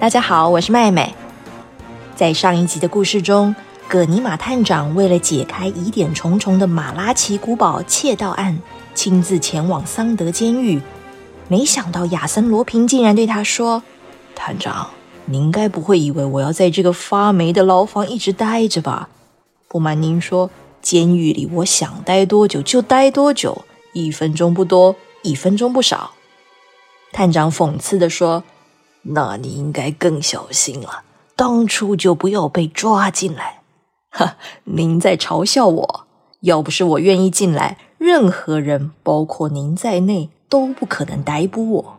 大家好，我是妹妹。在上一集的故事中，葛尼玛探长为了解开疑点重重的马拉奇古堡窃盗案，亲自前往桑德监狱。没想到亚森罗平竟然对他说：“探长，您该不会以为我要在这个发霉的牢房一直待着吧？不瞒您说，监狱里我想待多久就待多久，一分钟不多，一分钟不少。”探长讽刺地说：“那你应该更小心了，当初就不要被抓进来。”哈，您在嘲笑我？要不是我愿意进来，任何人，包括您在内，都不可能逮捕我。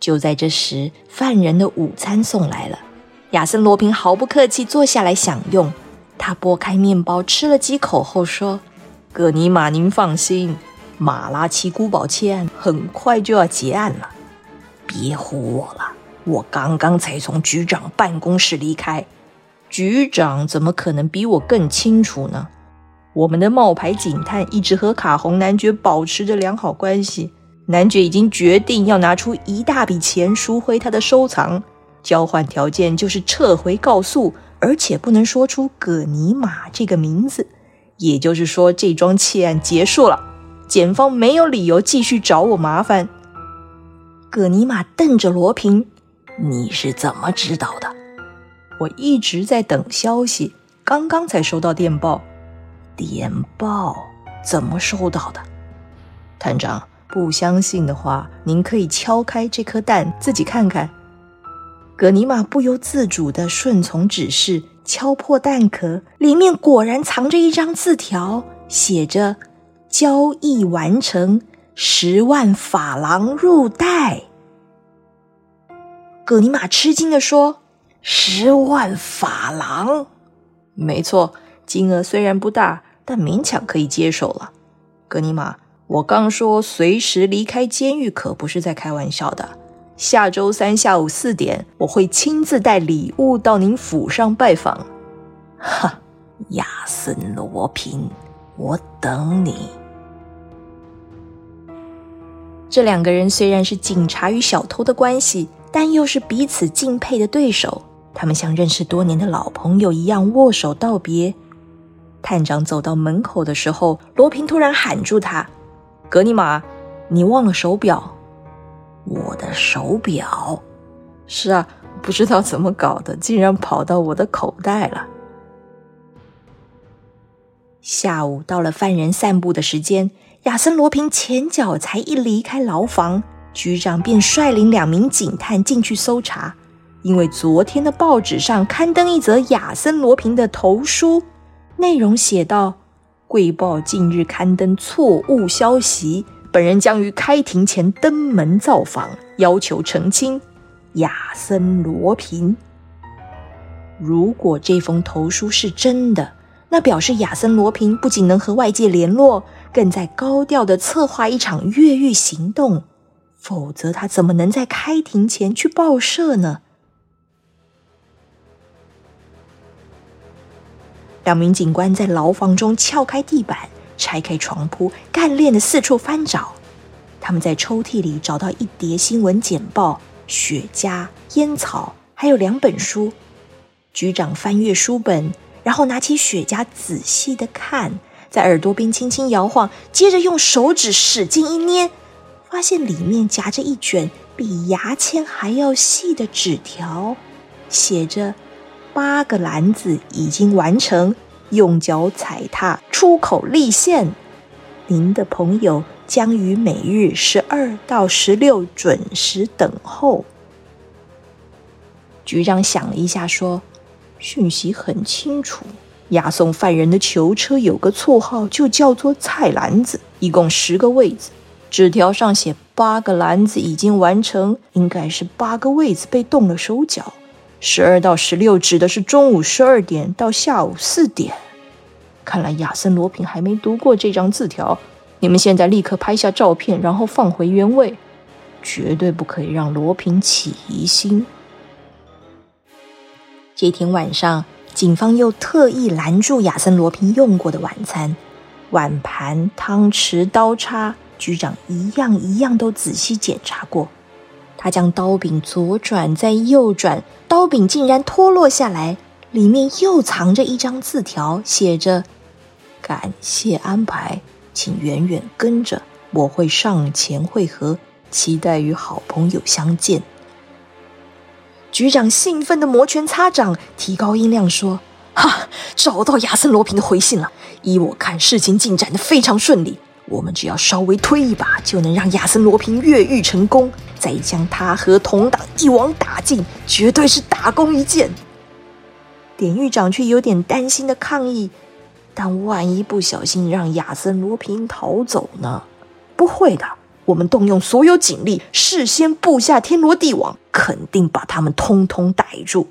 就在这时，犯人的午餐送来了。亚森·罗平毫不客气坐下来享用。他剥开面包，吃了几口后说：“葛尼玛，您放心。”马拉奇古堡窃案很快就要结案了，别唬我了！我刚刚才从局长办公室离开，局长怎么可能比我更清楚呢？我们的冒牌警探一直和卡洪男爵保持着良好关系，男爵已经决定要拿出一大笔钱赎回他的收藏，交换条件就是撤回告诉，而且不能说出葛尼玛这个名字，也就是说，这桩窃案结束了。检方没有理由继续找我麻烦。葛尼玛瞪着罗平：“你是怎么知道的？”我一直在等消息，刚刚才收到电报。电报怎么收到的？探长，不相信的话，您可以敲开这颗蛋，自己看看。葛尼玛不由自主地顺从指示，敲破蛋壳，里面果然藏着一张字条，写着。交易完成，十万法郎入袋。葛尼玛吃惊的说：“十万法郎，没错，金额虽然不大，但勉强可以接受了。”葛尼玛，我刚说随时离开监狱，可不是在开玩笑的。下周三下午四点，我会亲自带礼物到您府上拜访。哈，亚森罗平，我等你。这两个人虽然是警察与小偷的关系，但又是彼此敬佩的对手。他们像认识多年的老朋友一样握手道别。探长走到门口的时候，罗平突然喊住他：“格尼玛，你忘了手表？”“我的手表？”“是啊，不知道怎么搞的，竟然跑到我的口袋了。”下午到了犯人散步的时间。亚森·罗平前脚才一离开牢房，局长便率领两名警探进去搜查。因为昨天的报纸上刊登一则亚森·罗平的投书，内容写道：“贵报近日刊登错误消息，本人将于开庭前登门造访，要求澄清。”亚森·罗平，如果这封投书是真的，那表示亚森·罗平不仅能和外界联络。更在高调的策划一场越狱行动，否则他怎么能在开庭前去报社呢？两名警官在牢房中撬开地板，拆开床铺，干练的四处翻找。他们在抽屉里找到一叠新闻简报、雪茄、烟草，还有两本书。局长翻阅书本，然后拿起雪茄仔细的看。在耳朵边轻轻摇晃，接着用手指使劲一捏，发现里面夹着一卷比牙签还要细的纸条，写着：“八个篮子已经完成，用脚踩踏，出口立现。您的朋友将于每日十二到十六准时等候。”局长想了一下，说：“讯息很清楚。”押送犯人的囚车有个绰号，就叫做“菜篮子”，一共十个位子。纸条上写八个篮子已经完成，应该是八个位子被动了手脚。十二到十六指的是中午十二点到下午四点。看来亚森·罗平还没读过这张字条。你们现在立刻拍下照片，然后放回原位，绝对不可以让罗平起疑心。这天晚上。警方又特意拦住亚森·罗平用过的晚餐，碗盘、汤匙、刀叉，局长一样一样都仔细检查过。他将刀柄左转再右转，刀柄竟然脱落下来，里面又藏着一张字条，写着：“感谢安排，请远远跟着，我会上前会合，期待与好朋友相见。”局长兴奋的摩拳擦掌，提高音量说：“哈，找到亚森罗平的回信了！依我看，事情进展的非常顺利。”我们只要稍微推一把，就能让亚森罗平越狱成功，再将他和同党一网打尽，绝对是大功一件。典狱长却有点担心的抗议：“但万一不小心让亚森罗平逃走呢？”“不会的，我们动用所有警力，事先布下天罗地网，肯定把他们通通逮住。”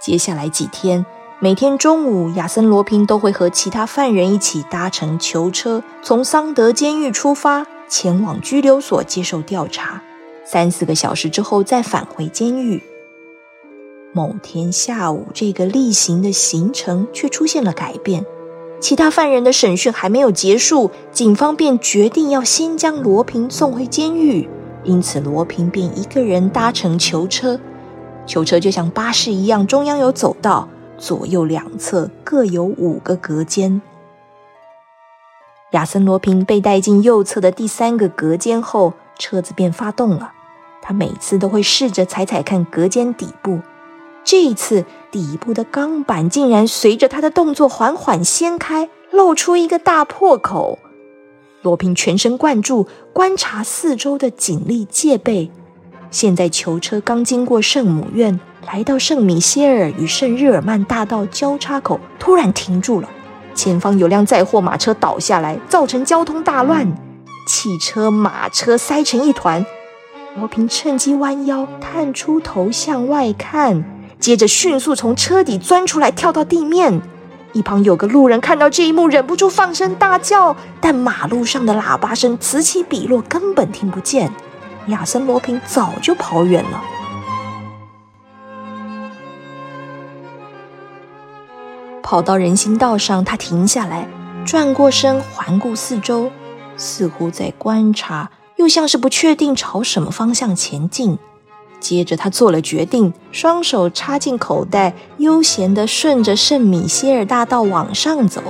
接下来几天。每天中午，亚森·罗平都会和其他犯人一起搭乘囚车，从桑德监狱出发，前往拘留所接受调查。三四个小时之后，再返回监狱。某天下午，这个例行的行程却出现了改变。其他犯人的审讯还没有结束，警方便决定要先将罗平送回监狱，因此罗平便一个人搭乘囚车。囚车就像巴士一样，中央有走道。左右两侧各有五个隔间。亚森·罗平被带进右侧的第三个隔间后，车子便发动了。他每次都会试着踩踩看隔间底部，这一次底部的钢板竟然随着他的动作缓缓掀开，露出一个大破口。罗平全神贯注观察四周的警力戒备。现在囚车刚经过圣母院。来到圣米歇尔与圣日耳曼大道交叉口，突然停住了。前方有辆载货马车倒下来，造成交通大乱，汽车、马车塞成一团。罗平趁机弯腰，探出头向外看，接着迅速从车底钻出来，跳到地面。一旁有个路人看到这一幕，忍不住放声大叫，但马路上的喇叭声此起彼落，根本听不见。亚森·罗平早就跑远了。跑到人行道上，他停下来，转过身，环顾四周，似乎在观察，又像是不确定朝什么方向前进。接着，他做了决定，双手插进口袋，悠闲地顺着圣米歇尔大道往上走。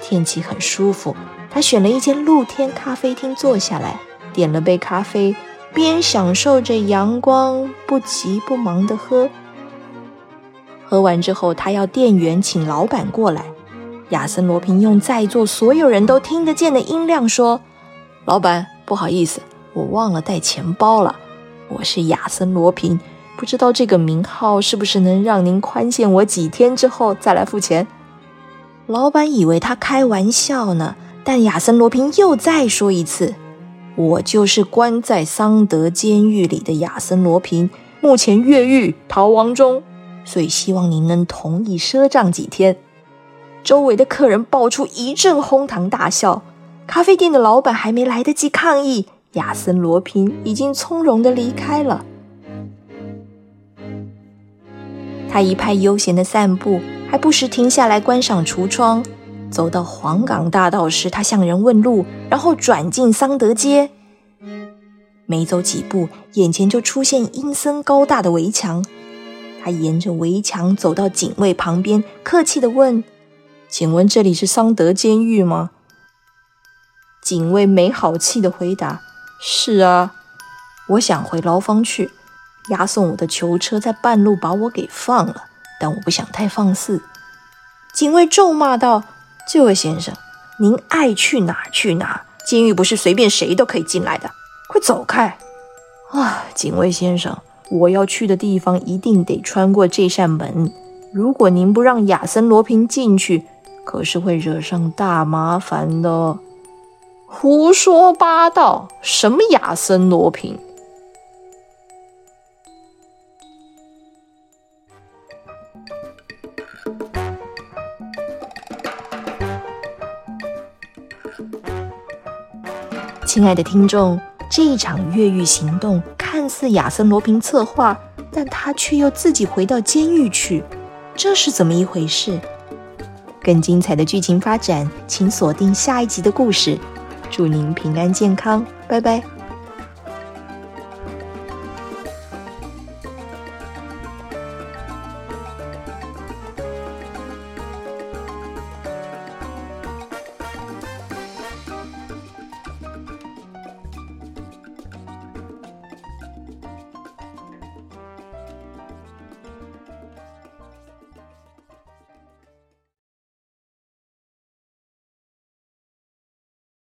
天气很舒服，他选了一间露天咖啡厅坐下来，点了杯咖啡，边享受着阳光，不急不忙地喝。喝完之后，他要店员请老板过来。亚森·罗平用在座所有人都听得见的音量说：“老板，不好意思，我忘了带钱包了。我是亚森·罗平，不知道这个名号是不是能让您宽限我几天之后再来付钱？”老板以为他开玩笑呢，但亚森·罗平又再说一次：“我就是关在桑德监狱里的亚森·罗平，目前越狱逃亡中。”所以希望您能同意赊账几天。周围的客人爆出一阵哄堂大笑。咖啡店的老板还没来得及抗议，亚森·罗平已经从容的离开了。他一派悠闲的散步，还不时停下来观赏橱窗。走到黄岗大道时，他向人问路，然后转进桑德街。没走几步，眼前就出现阴森高大的围墙。他沿着围墙走到警卫旁边，客气地问：“请问这里是桑德监狱吗？”警卫没好气地回答：“是啊，我想回牢房去。押送我的囚车在半路把我给放了，但我不想太放肆。”警卫咒骂道：“这位先生，您爱去哪去哪，监狱不是随便谁都可以进来的，快走开！”啊，警卫先生。我要去的地方一定得穿过这扇门。如果您不让亚森·罗平进去，可是会惹上大麻烦的。胡说八道！什么亚森·罗平？亲爱的听众，这一场越狱行动。看似亚森·罗平策划，但他却又自己回到监狱去，这是怎么一回事？更精彩的剧情发展，请锁定下一集的故事。祝您平安健康，拜拜。